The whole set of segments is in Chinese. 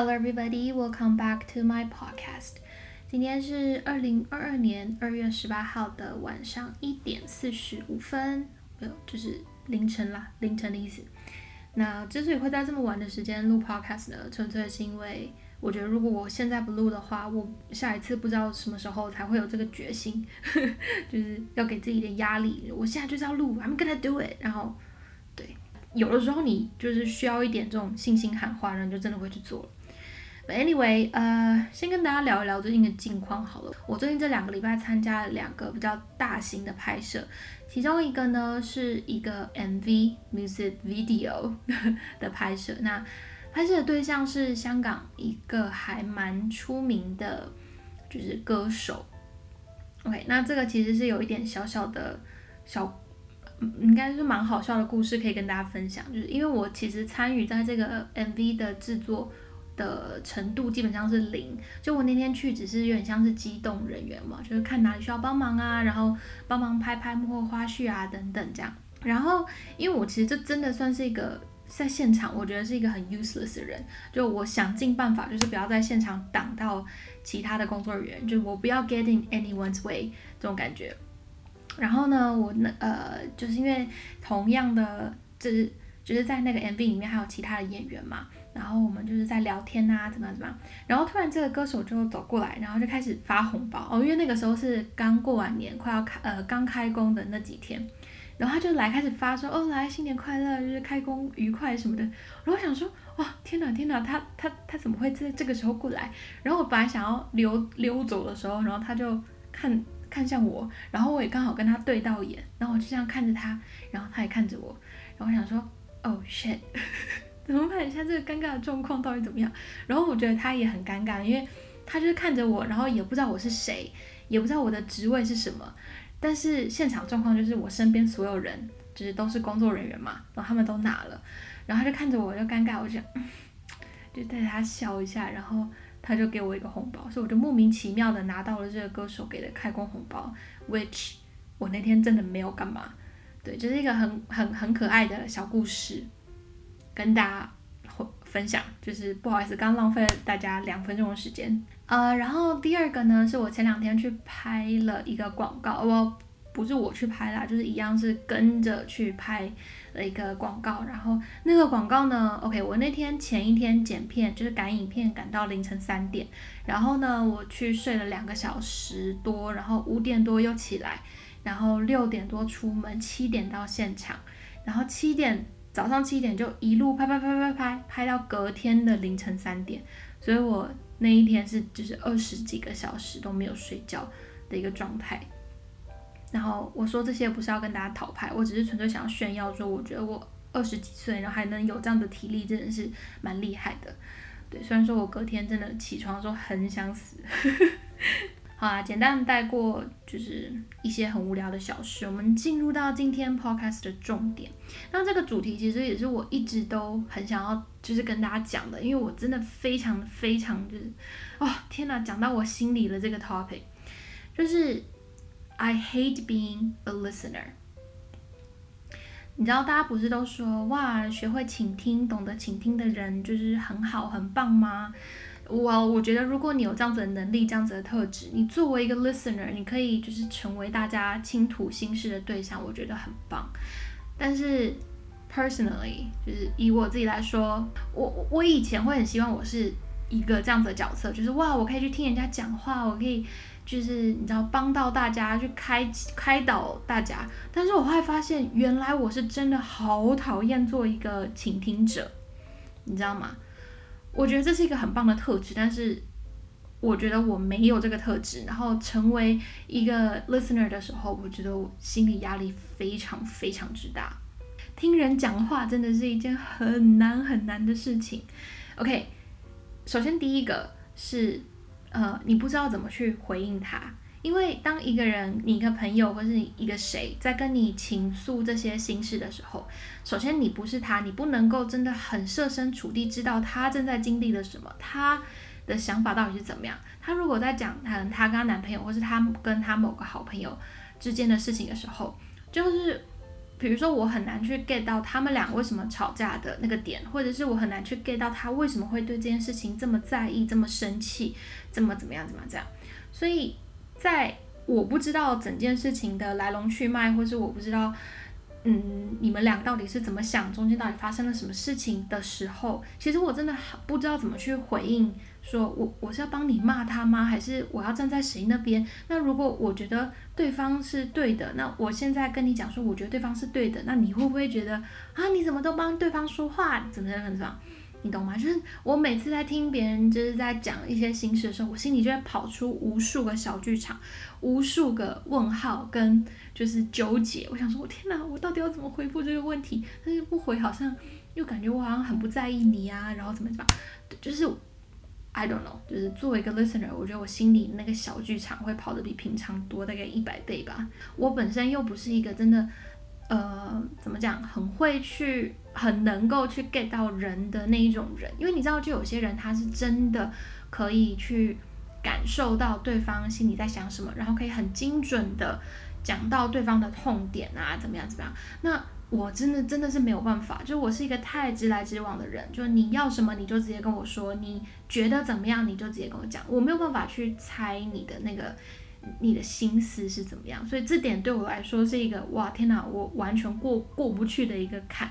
Hello, everybody. Welcome back to my podcast. 今天是二零二二年二月十八号的晚上一点四十五分，没有，就是凌晨啦，凌晨的意思。那之所以会在这么晚的时间录 podcast 呢，纯粹是因为我觉得如果我现在不录的话，我下一次不知道什么时候才会有这个决心，就是要给自己一点压力。我现在就是要录，I'm gonna do it。然后，对，有的时候你就是需要一点这种信心喊话，然后就真的会去做了。Anyway，呃，先跟大家聊一聊最近的近况好了。我最近这两个礼拜参加了两个比较大型的拍摄，其中一个呢是一个 MV music video 的拍摄。那拍摄的对象是香港一个还蛮出名的，就是歌手。OK，那这个其实是有一点小小的小，应该是蛮好笑的故事可以跟大家分享。就是因为我其实参与在这个 MV 的制作。的程度基本上是零，就我那天去只是有点像是机动人员嘛，就是看哪里需要帮忙啊，然后帮忙拍拍幕后花絮啊等等这样。然后因为我其实这真的算是一个在现场，我觉得是一个很 useless 的人，就我想尽办法就是不要在现场挡到其他的工作人员，就我不要 get in anyone's way 这种感觉。然后呢，我那呃就是因为同样的，就是就是在那个 MV 里面还有其他的演员嘛。然后我们就是在聊天啊，怎么样怎么样。然后突然这个歌手就走过来，然后就开始发红包哦，因为那个时候是刚过完年，快要开呃刚开工的那几天。然后他就来开始发说哦来新年快乐，就是开工愉快什么的。然后我想说哇天哪天哪，他他他怎么会在这个时候过来？然后我本来想要溜溜走的时候，然后他就看看向我，然后我也刚好跟他对到眼，然后我就这样看着他，然后他也看着我，然后我想说哦 shit。怎么办？现在这个尴尬的状况到底怎么样？然后我觉得他也很尴尬，因为他就是看着我，然后也不知道我是谁，也不知道我的职位是什么。但是现场状况就是我身边所有人就是都是工作人员嘛，然后他们都拿了，然后他就看着我就尴尬，我就就带他笑一下，然后他就给我一个红包，所以我就莫名其妙的拿到了这个歌手给的开工红包，which 我那天真的没有干嘛，对，就是一个很很很可爱的小故事。跟大家分享，就是不好意思，刚浪费了大家两分钟的时间。呃，然后第二个呢，是我前两天去拍了一个广告，我不是我去拍啦，就是一样是跟着去拍了一个广告。然后那个广告呢，OK，我那天前一天剪片，就是赶影片，赶到凌晨三点。然后呢，我去睡了两个小时多，然后五点多又起来，然后六点多出门，七点到现场，然后七点。早上七点就一路拍拍拍拍拍拍到隔天的凌晨三点，所以我那一天是就是二十几个小时都没有睡觉的一个状态。然后我说这些不是要跟大家讨拍，我只是纯粹想要炫耀说，我觉得我二十几岁，然后还能有这样的体力，真的是蛮厉害的。对，虽然说我隔天真的起床的时候很想死。好啊，简单带过就是一些很无聊的小事。我们进入到今天 podcast 的重点。那这个主题其实也是我一直都很想要，就是跟大家讲的，因为我真的非常非常就是，哦，天哪，讲到我心里的这个 topic，就是 I hate being a listener。你知道大家不是都说哇，学会倾听、懂得倾听的人就是很好、很棒吗？我我觉得，如果你有这样子的能力、这样子的特质，你作为一个 listener，你可以就是成为大家倾吐心事的对象，我觉得很棒。但是 personally，就是以我自己来说，我我以前会很希望我是一个这样子的角色，就是哇，我可以去听人家讲话，我可以就是你知道帮到大家，去开开导大家。但是我后来发现，原来我是真的好讨厌做一个倾听者，你知道吗？我觉得这是一个很棒的特质，但是我觉得我没有这个特质。然后成为一个 listener 的时候，我觉得我心理压力非常非常之大。听人讲话真的是一件很难很难的事情。OK，首先第一个是，呃，你不知道怎么去回应他。因为当一个人，你一个朋友或是一个谁在跟你倾诉这些心事的时候，首先你不是他，你不能够真的很设身处地知道他正在经历了什么，他的想法到底是怎么样。他如果在讲他他跟他男朋友或是他跟他某个好朋友之间的事情的时候，就是比如说我很难去 get 到他们俩为什么吵架的那个点，或者是我很难去 get 到他为什么会对这件事情这么在意、这么生气、这么怎么样、怎么这样。所以在我不知道整件事情的来龙去脉，或是我不知道。嗯，你们俩到底是怎么想？中间到底发生了什么事情的时候，其实我真的不知道怎么去回应。说我我是要帮你骂他吗？还是我要站在谁那边？那如果我觉得对方是对的，那我现在跟你讲说，我觉得对方是对的，那你会不会觉得啊？你怎么都帮对方说话？怎么怎么怎么？你懂吗？就是我每次在听别人就是在讲一些心事的时候，我心里就会跑出无数个小剧场，无数个问号跟就是纠结。我想说，我天哪，我到底要怎么回复这个问题？但是不回好像又感觉我好像很不在意你啊，然后怎么怎么，就是 I don't know，就是作为一个 listener，我觉得我心里那个小剧场会跑得比平常多大概一百倍吧。我本身又不是一个真的。呃，怎么讲？很会去，很能够去 get 到人的那一种人，因为你知道，就有些人他是真的可以去感受到对方心里在想什么，然后可以很精准的讲到对方的痛点啊，怎么样怎么样。那我真的真的是没有办法，就我是一个太直来直往的人，就是你要什么你就直接跟我说，你觉得怎么样你就直接跟我讲，我没有办法去猜你的那个。你的心思是怎么样？所以这点对我来说是一个哇天哪，我完全过过不去的一个坎，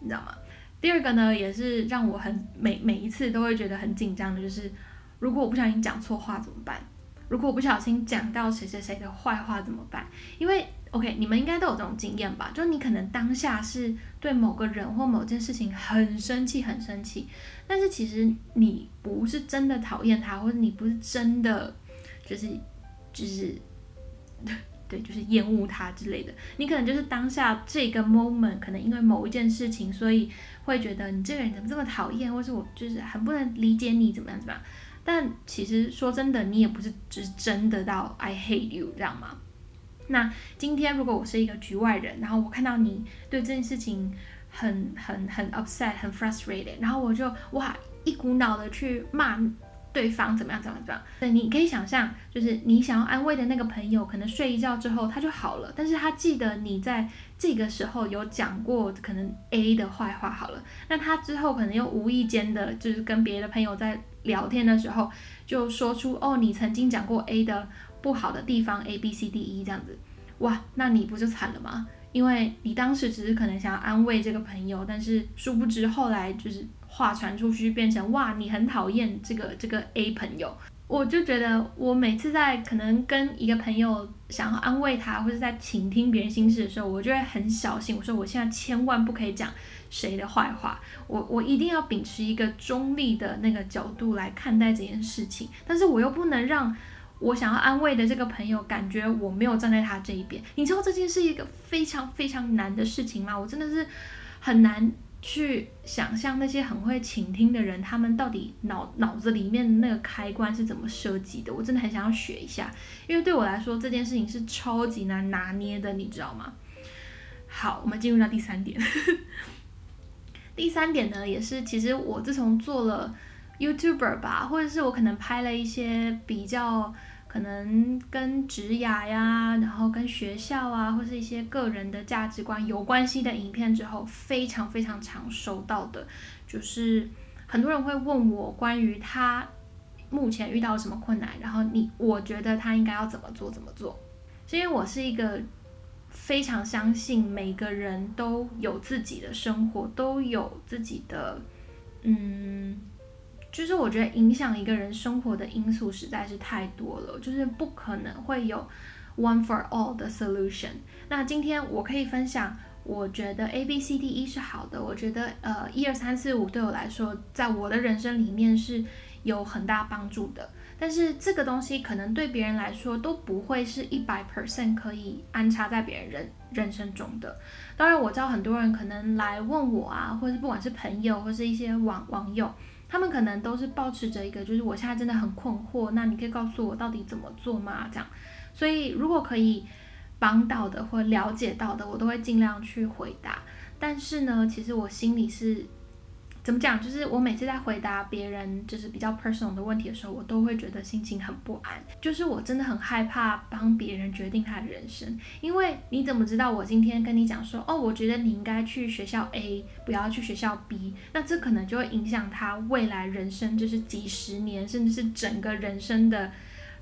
你知道吗？第二个呢，也是让我很每每一次都会觉得很紧张的，就是如果我不小心讲错话怎么办？如果我不小心讲到谁谁谁的坏话怎么办？因为 OK，你们应该都有这种经验吧？就你可能当下是对某个人或某件事情很生气很生气，但是其实你不是真的讨厌他，或者你不是真的就是。就是，对，就是厌恶他之类的。你可能就是当下这个 moment，可能因为某一件事情，所以会觉得你这个人怎么这么讨厌，或是我就是很不能理解你怎么样怎么样。但其实说真的，你也不是只是真的到 I hate you 这样吗？那今天如果我是一个局外人，然后我看到你对这件事情很很很 upset，很 frustrated，然后我就哇一股脑的去骂。对方怎么样？怎么样？怎么样？对，你可以想象，就是你想要安慰的那个朋友，可能睡一觉之后他就好了，但是他记得你在这个时候有讲过可能 A 的坏话，好了，那他之后可能又无意间的，就是跟别的朋友在聊天的时候，就说出哦，你曾经讲过 A 的不好的地方，A B C D E 这样子，哇，那你不就惨了吗？因为你当时只是可能想要安慰这个朋友，但是殊不知后来就是。话传出去变成哇，你很讨厌这个这个 A 朋友，我就觉得我每次在可能跟一个朋友想要安慰他，或者在倾听别人心事的时候，我就会很小心，我说我现在千万不可以讲谁的坏话，我我一定要秉持一个中立的那个角度来看待这件事情，但是我又不能让我想要安慰的这个朋友感觉我没有站在他这一边。你知道这件是一个非常非常难的事情吗？我真的是很难。去想象那些很会倾听的人，他们到底脑脑子里面那个开关是怎么设计的？我真的很想要学一下，因为对我来说这件事情是超级难拿捏的，你知道吗？好，我们进入到第三点。第三点呢，也是其实我自从做了 YouTuber 吧，或者是我可能拍了一些比较。可能跟职涯呀，然后跟学校啊，或是一些个人的价值观有关系的影片之后，非常非常常收到的，就是很多人会问我关于他目前遇到什么困难，然后你我觉得他应该要怎么做怎么做，是因为我是一个非常相信每个人都有自己的生活，都有自己的嗯。就是我觉得影响一个人生活的因素实在是太多了，就是不可能会有 one for all 的 solution。那今天我可以分享，我觉得 A B C D E 是好的，我觉得呃一二三四五对我来说，在我的人生里面是有很大帮助的。但是这个东西可能对别人来说都不会是一百 percent 可以安插在别人人人生中的。当然我知道很多人可能来问我啊，或者不管是朋友或是一些网网友。他们可能都是保持着一个，就是我现在真的很困惑，那你可以告诉我到底怎么做吗？这样，所以如果可以帮到的或了解到的，我都会尽量去回答。但是呢，其实我心里是怎么讲？就是我每次在回答别人就是比较 personal 的问题的时候，我都会觉得心情很不安。就是我真的很害怕帮别人决定他的人生，因为你怎么知道我今天跟你讲说，哦，我觉得你应该去学校 A，不要去学校 B，那这可能就会影响他未来人生，就是几十年，甚至是整个人生的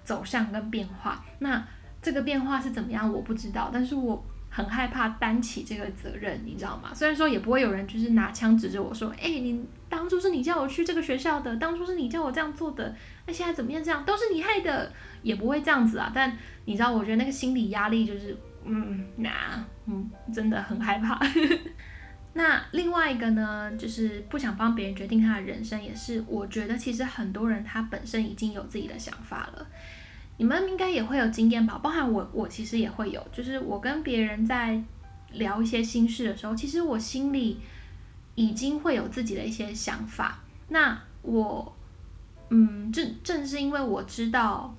走向跟变化。那这个变化是怎么样，我不知道，但是我。很害怕担起这个责任，你知道吗？虽然说也不会有人就是拿枪指着我说，哎，你当初是你叫我去这个学校的，当初是你叫我这样做的，那现在怎么样？这样都是你害的，也不会这样子啊。但你知道，我觉得那个心理压力就是，嗯，那，嗯，真的很害怕。那另外一个呢，就是不想帮别人决定他的人生，也是我觉得其实很多人他本身已经有自己的想法了。你们应该也会有经验吧，包含我，我其实也会有，就是我跟别人在聊一些心事的时候，其实我心里已经会有自己的一些想法。那我，嗯，正正是因为我知道，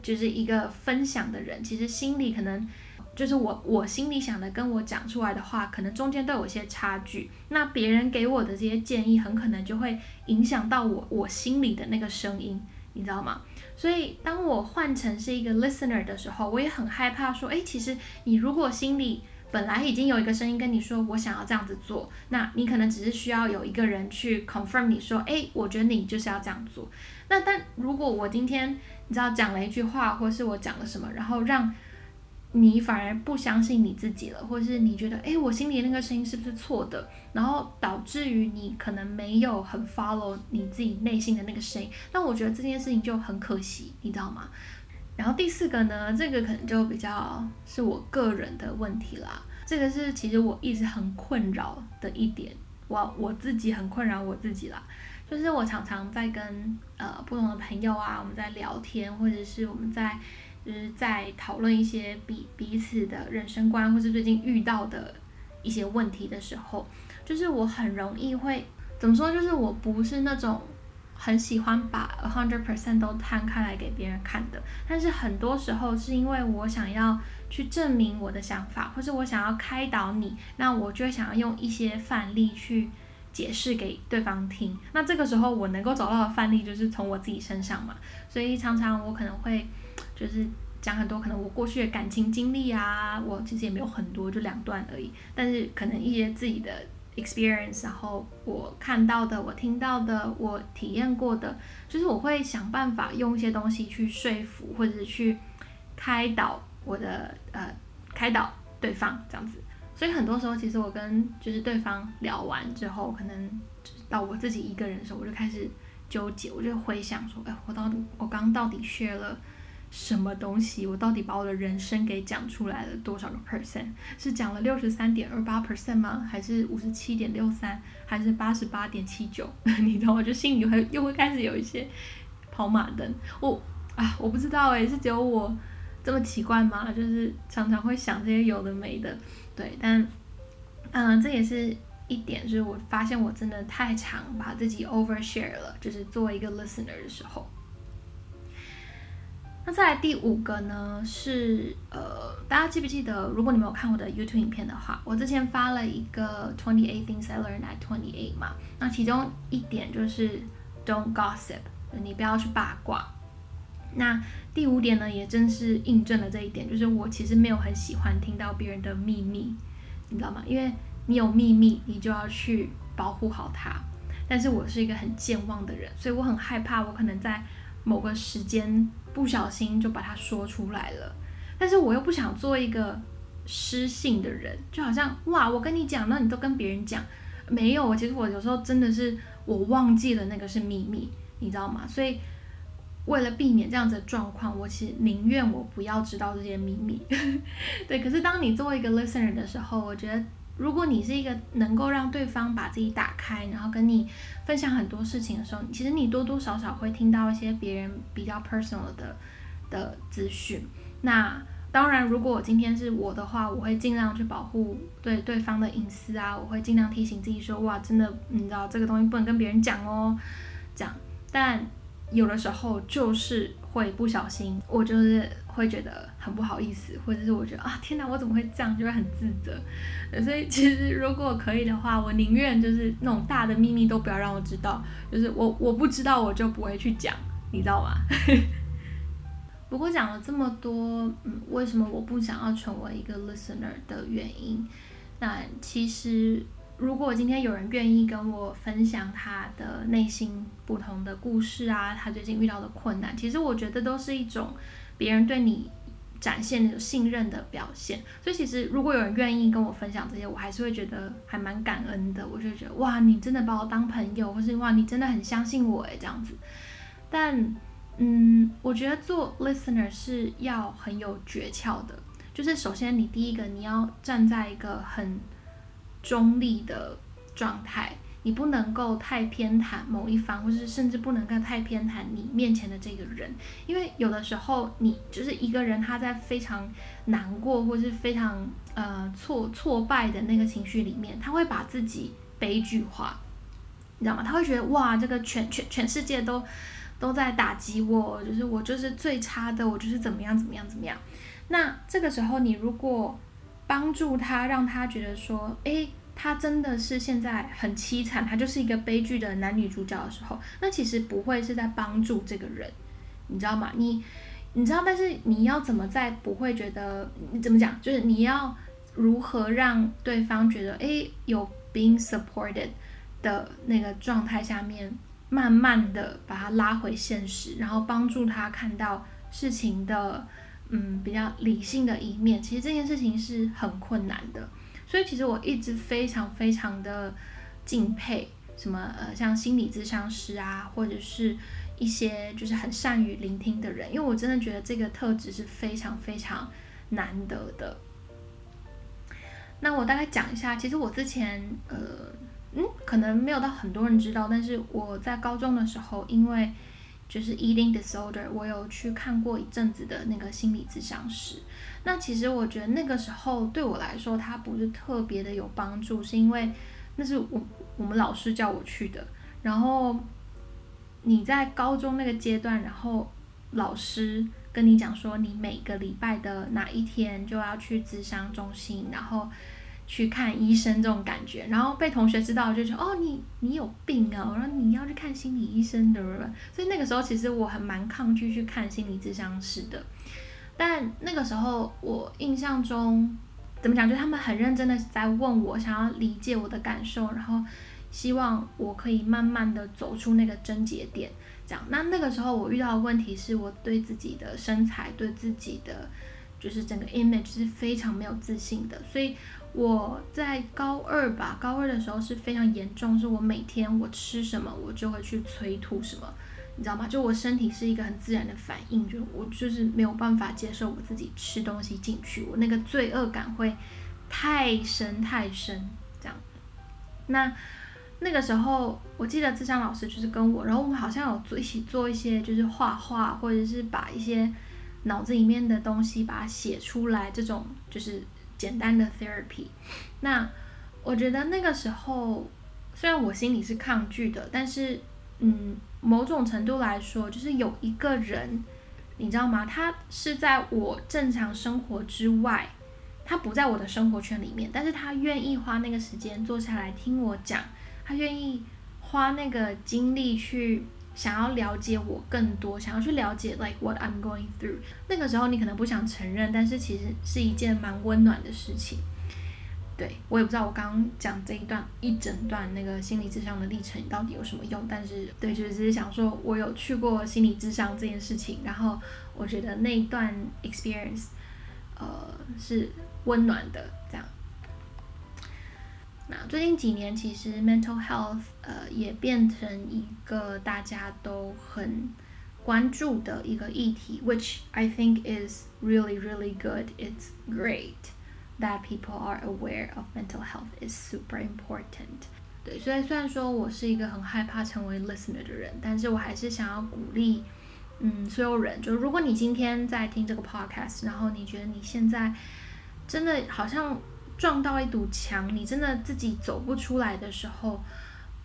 就是一个分享的人，其实心里可能就是我我心里想的跟我讲出来的话，可能中间都有些差距。那别人给我的这些建议，很可能就会影响到我我心里的那个声音，你知道吗？所以，当我换成是一个 listener 的时候，我也很害怕说，哎，其实你如果心里本来已经有一个声音跟你说，我想要这样子做，那你可能只是需要有一个人去 confirm 你说，哎，我觉得你就是要这样做。那但如果我今天你知道讲了一句话，或是我讲了什么，然后让你反而不相信你自己了，或是你觉得，哎，我心里那个声音是不是错的？然后导致于你可能没有很 follow 你自己内心的那个声音。那我觉得这件事情就很可惜，你知道吗？然后第四个呢，这个可能就比较是我个人的问题啦。这个是其实我一直很困扰的一点，我我自己很困扰我自己啦。就是我常常在跟呃不同的朋友啊，我们在聊天，或者是我们在。就是在讨论一些彼彼此的人生观，或是最近遇到的一些问题的时候，就是我很容易会怎么说？就是我不是那种很喜欢把 a hundred percent 都摊开来给别人看的。但是很多时候是因为我想要去证明我的想法，或是我想要开导你，那我就想要用一些范例去解释给对方听。那这个时候我能够找到的范例就是从我自己身上嘛，所以常常我可能会。就是讲很多可能我过去的感情经历啊，我其实也没有很多，就两段而已。但是可能一些自己的 experience，然后我看到的、我听到的、我体验过的，就是我会想办法用一些东西去说服，或者是去开导我的呃开导对方这样子。所以很多时候，其实我跟就是对方聊完之后，可能到我自己一个人的时候，我就开始纠结，我就回想说，哎，我到底我刚到底学了。什么东西？我到底把我的人生给讲出来了多少个 percent？是讲了六十三点二八 percent 吗？还是五十七点六三？还是八十八点七九？你知道，我就心里会又会开始有一些跑马灯。我啊，我不知道诶，是只有我这么奇怪吗？就是常常会想这些有的没的。对，但嗯，这也是一点，就是我发现我真的太常把自己 overshare 了，就是作为一个 listener 的时候。那再来第五个呢？是呃，大家记不记得？如果你没有看我的 YouTube 影片的话，我之前发了一个 Twenty Eight Things I Learned at Twenty Eight 嘛。那其中一点就是 Don't gossip，你不要去八卦。那第五点呢，也正是印证了这一点，就是我其实没有很喜欢听到别人的秘密，你知道吗？因为你有秘密，你就要去保护好它。但是我是一个很健忘的人，所以我很害怕，我可能在某个时间。不小心就把它说出来了，但是我又不想做一个失信的人，就好像哇，我跟你讲，那你都跟别人讲，没有，其实我有时候真的是我忘记了那个是秘密，你知道吗？所以为了避免这样子的状况，我其实宁愿我不要知道这些秘密。对，可是当你作为一个 listener 的时候，我觉得。如果你是一个能够让对方把自己打开，然后跟你分享很多事情的时候，其实你多多少少会听到一些别人比较 personal 的的资讯。那当然，如果我今天是我的话，我会尽量去保护对对方的隐私啊，我会尽量提醒自己说，哇，真的，你知道这个东西不能跟别人讲哦，讲。但有的时候就是会不小心，我就是。会觉得很不好意思，或者是我觉得啊天哪，我怎么会这样，就会很自责。所以其实如果可以的话，我宁愿就是那种大的秘密都不要让我知道，就是我我不知道我就不会去讲，你知道吗？不过讲了这么多，嗯，为什么我不想要成为一个 listener 的原因，那其实。如果今天有人愿意跟我分享他的内心不同的故事啊，他最近遇到的困难，其实我觉得都是一种别人对你展现那种信任的表现。所以其实如果有人愿意跟我分享这些，我还是会觉得还蛮感恩的。我就觉得哇，你真的把我当朋友，或是哇，你真的很相信我诶，这样子。但嗯，我觉得做 listener 是要很有诀窍的，就是首先你第一个你要站在一个很。中立的状态，你不能够太偏袒某一方，或是甚至不能够太偏袒你面前的这个人，因为有的时候你就是一个人，他在非常难过或是非常呃挫挫败的那个情绪里面，他会把自己悲剧化，你知道吗？他会觉得哇，这个全全全世界都都在打击我，就是我就是最差的，我就是怎么样怎么样怎么样。那这个时候，你如果帮助他，让他觉得说，诶，他真的是现在很凄惨，他就是一个悲剧的男女主角的时候，那其实不会是在帮助这个人，你知道吗？你，你知道，但是你要怎么在不会觉得，你怎么讲？就是你要如何让对方觉得，诶，有 being supported 的那个状态下面，慢慢的把他拉回现实，然后帮助他看到事情的。嗯，比较理性的一面，其实这件事情是很困难的，所以其实我一直非常非常的敬佩什么呃，像心理咨商师啊，或者是一些就是很善于聆听的人，因为我真的觉得这个特质是非常非常难得的。那我大概讲一下，其实我之前呃嗯，可能没有到很多人知道，但是我在高中的时候，因为就是 eating disorder，我有去看过一阵子的那个心理咨商师。那其实我觉得那个时候对我来说，他不是特别的有帮助，是因为那是我我们老师叫我去的。然后你在高中那个阶段，然后老师跟你讲说，你每个礼拜的哪一天就要去咨商中心，然后。去看医生这种感觉，然后被同学知道就说哦你你有病啊，我说你要去看心理医生的，所以那个时候其实我很蛮抗拒去看心理咨商师的，但那个时候我印象中怎么讲，就他们很认真的在问我，想要理解我的感受，然后希望我可以慢慢的走出那个症结点，这样。那那个时候我遇到的问题是我对自己的身材，对自己的就是整个 image 是非常没有自信的，所以。我在高二吧，高二的时候是非常严重，是我每天我吃什么，我就会去催吐什么，你知道吗？就我身体是一个很自然的反应，就我就是没有办法接受我自己吃东西进去，我那个罪恶感会太深太深，这样。那那个时候，我记得智商老师就是跟我，然后我们好像有做一起做一些，就是画画，或者是把一些脑子里面的东西把它写出来，这种就是。简单的 therapy，那我觉得那个时候虽然我心里是抗拒的，但是嗯，某种程度来说，就是有一个人，你知道吗？他是在我正常生活之外，他不在我的生活圈里面，但是他愿意花那个时间坐下来听我讲，他愿意花那个精力去。想要了解我更多，想要去了解 like what I'm going through。那个时候你可能不想承认，但是其实是一件蛮温暖的事情。对我也不知道我刚刚讲这一段一整段那个心理智商的历程到底有什么用，但是对，就是只是想说我有去过心理智商这件事情，然后我觉得那一段 experience，呃，是温暖的这样。那最近几年，其实 mental health 呃也变成一个大家都很关注的一个议题，which I think is really really good. It's great that people are aware of mental health is super important. 对，所以虽然说我是一个很害怕成为 listener 的人，但是我还是想要鼓励，嗯，所有人，就如果你今天在听这个 podcast，然后你觉得你现在真的好像。撞到一堵墙，你真的自己走不出来的时候，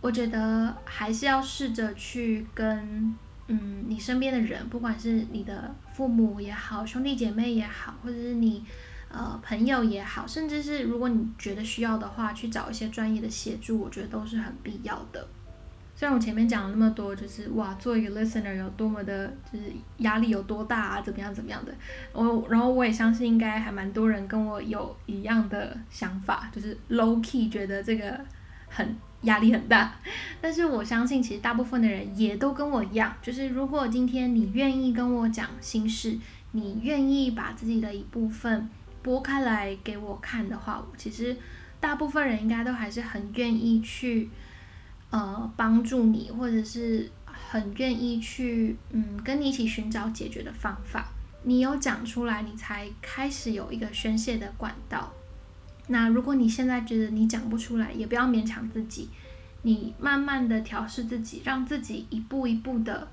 我觉得还是要试着去跟嗯，你身边的人，不管是你的父母也好，兄弟姐妹也好，或者是你呃朋友也好，甚至是如果你觉得需要的话，去找一些专业的协助，我觉得都是很必要的。虽然我前面讲了那么多，就是哇，做一个 listener 有多么的，就是压力有多大啊，怎么样怎么样的，我然后我也相信应该还蛮多人跟我有一样的想法，就是 low key 觉得这个很压力很大，但是我相信其实大部分的人也都跟我一样，就是如果今天你愿意跟我讲心事，你愿意把自己的一部分拨开来给我看的话，其实大部分人应该都还是很愿意去。呃，帮助你，或者是很愿意去，嗯，跟你一起寻找解决的方法。你有讲出来，你才开始有一个宣泄的管道。那如果你现在觉得你讲不出来，也不要勉强自己，你慢慢的调试自己，让自己一步一步的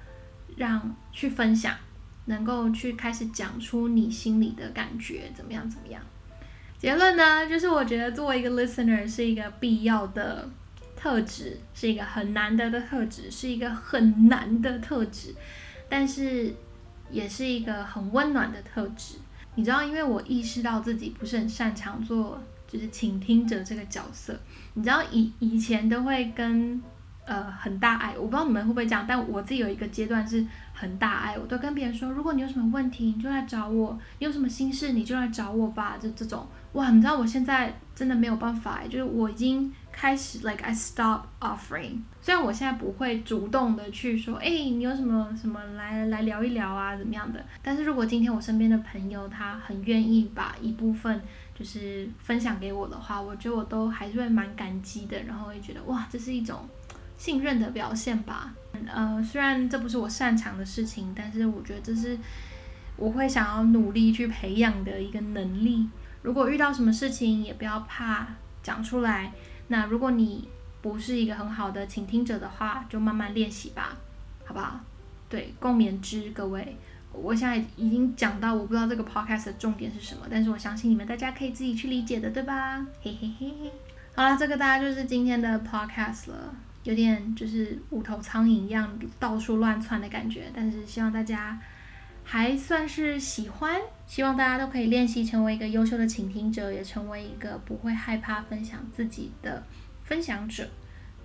让去分享，能够去开始讲出你心里的感觉，怎么样怎么样。结论呢，就是我觉得作为一个 listener 是一个必要的。特质是一个很难得的特质，是一个很难的特质，但是也是一个很温暖的特质。你知道，因为我意识到自己不是很擅长做就是倾听者这个角色。你知道，以以前都会跟呃很大爱，我不知道你们会不会这样，但我自己有一个阶段是很大爱，我都跟别人说，如果你有什么问题，你就来找我；你有什么心事，你就来找我吧。就这种，哇，你知道我现在真的没有办法，就是我已经。开始，like I stop offering。虽然我现在不会主动的去说，哎，你有什么什么来来聊一聊啊，怎么样的？但是如果今天我身边的朋友他很愿意把一部分就是分享给我的话，我觉得我都还是会蛮感激的，然后会觉得哇，这是一种信任的表现吧。呃，虽然这不是我擅长的事情，但是我觉得这是我会想要努力去培养的一个能力。如果遇到什么事情，也不要怕讲出来。那如果你不是一个很好的倾听者的话，就慢慢练习吧，好不好？对，共勉之，各位。我现在已经讲到，我不知道这个 podcast 的重点是什么，但是我相信你们大家可以自己去理解的，对吧？嘿嘿嘿。好了，这个大家就是今天的 podcast 了，有点就是无头苍蝇一样到处乱窜的感觉，但是希望大家还算是喜欢。希望大家都可以练习成为一个优秀的倾听者，也成为一个不会害怕分享自己的分享者。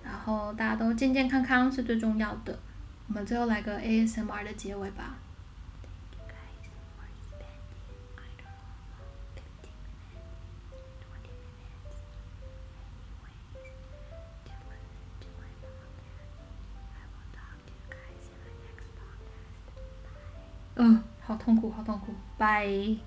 然后大家都健健康康是最重要的。我们最后来个 ASMR 的结尾吧。好痛苦，好痛苦，拜。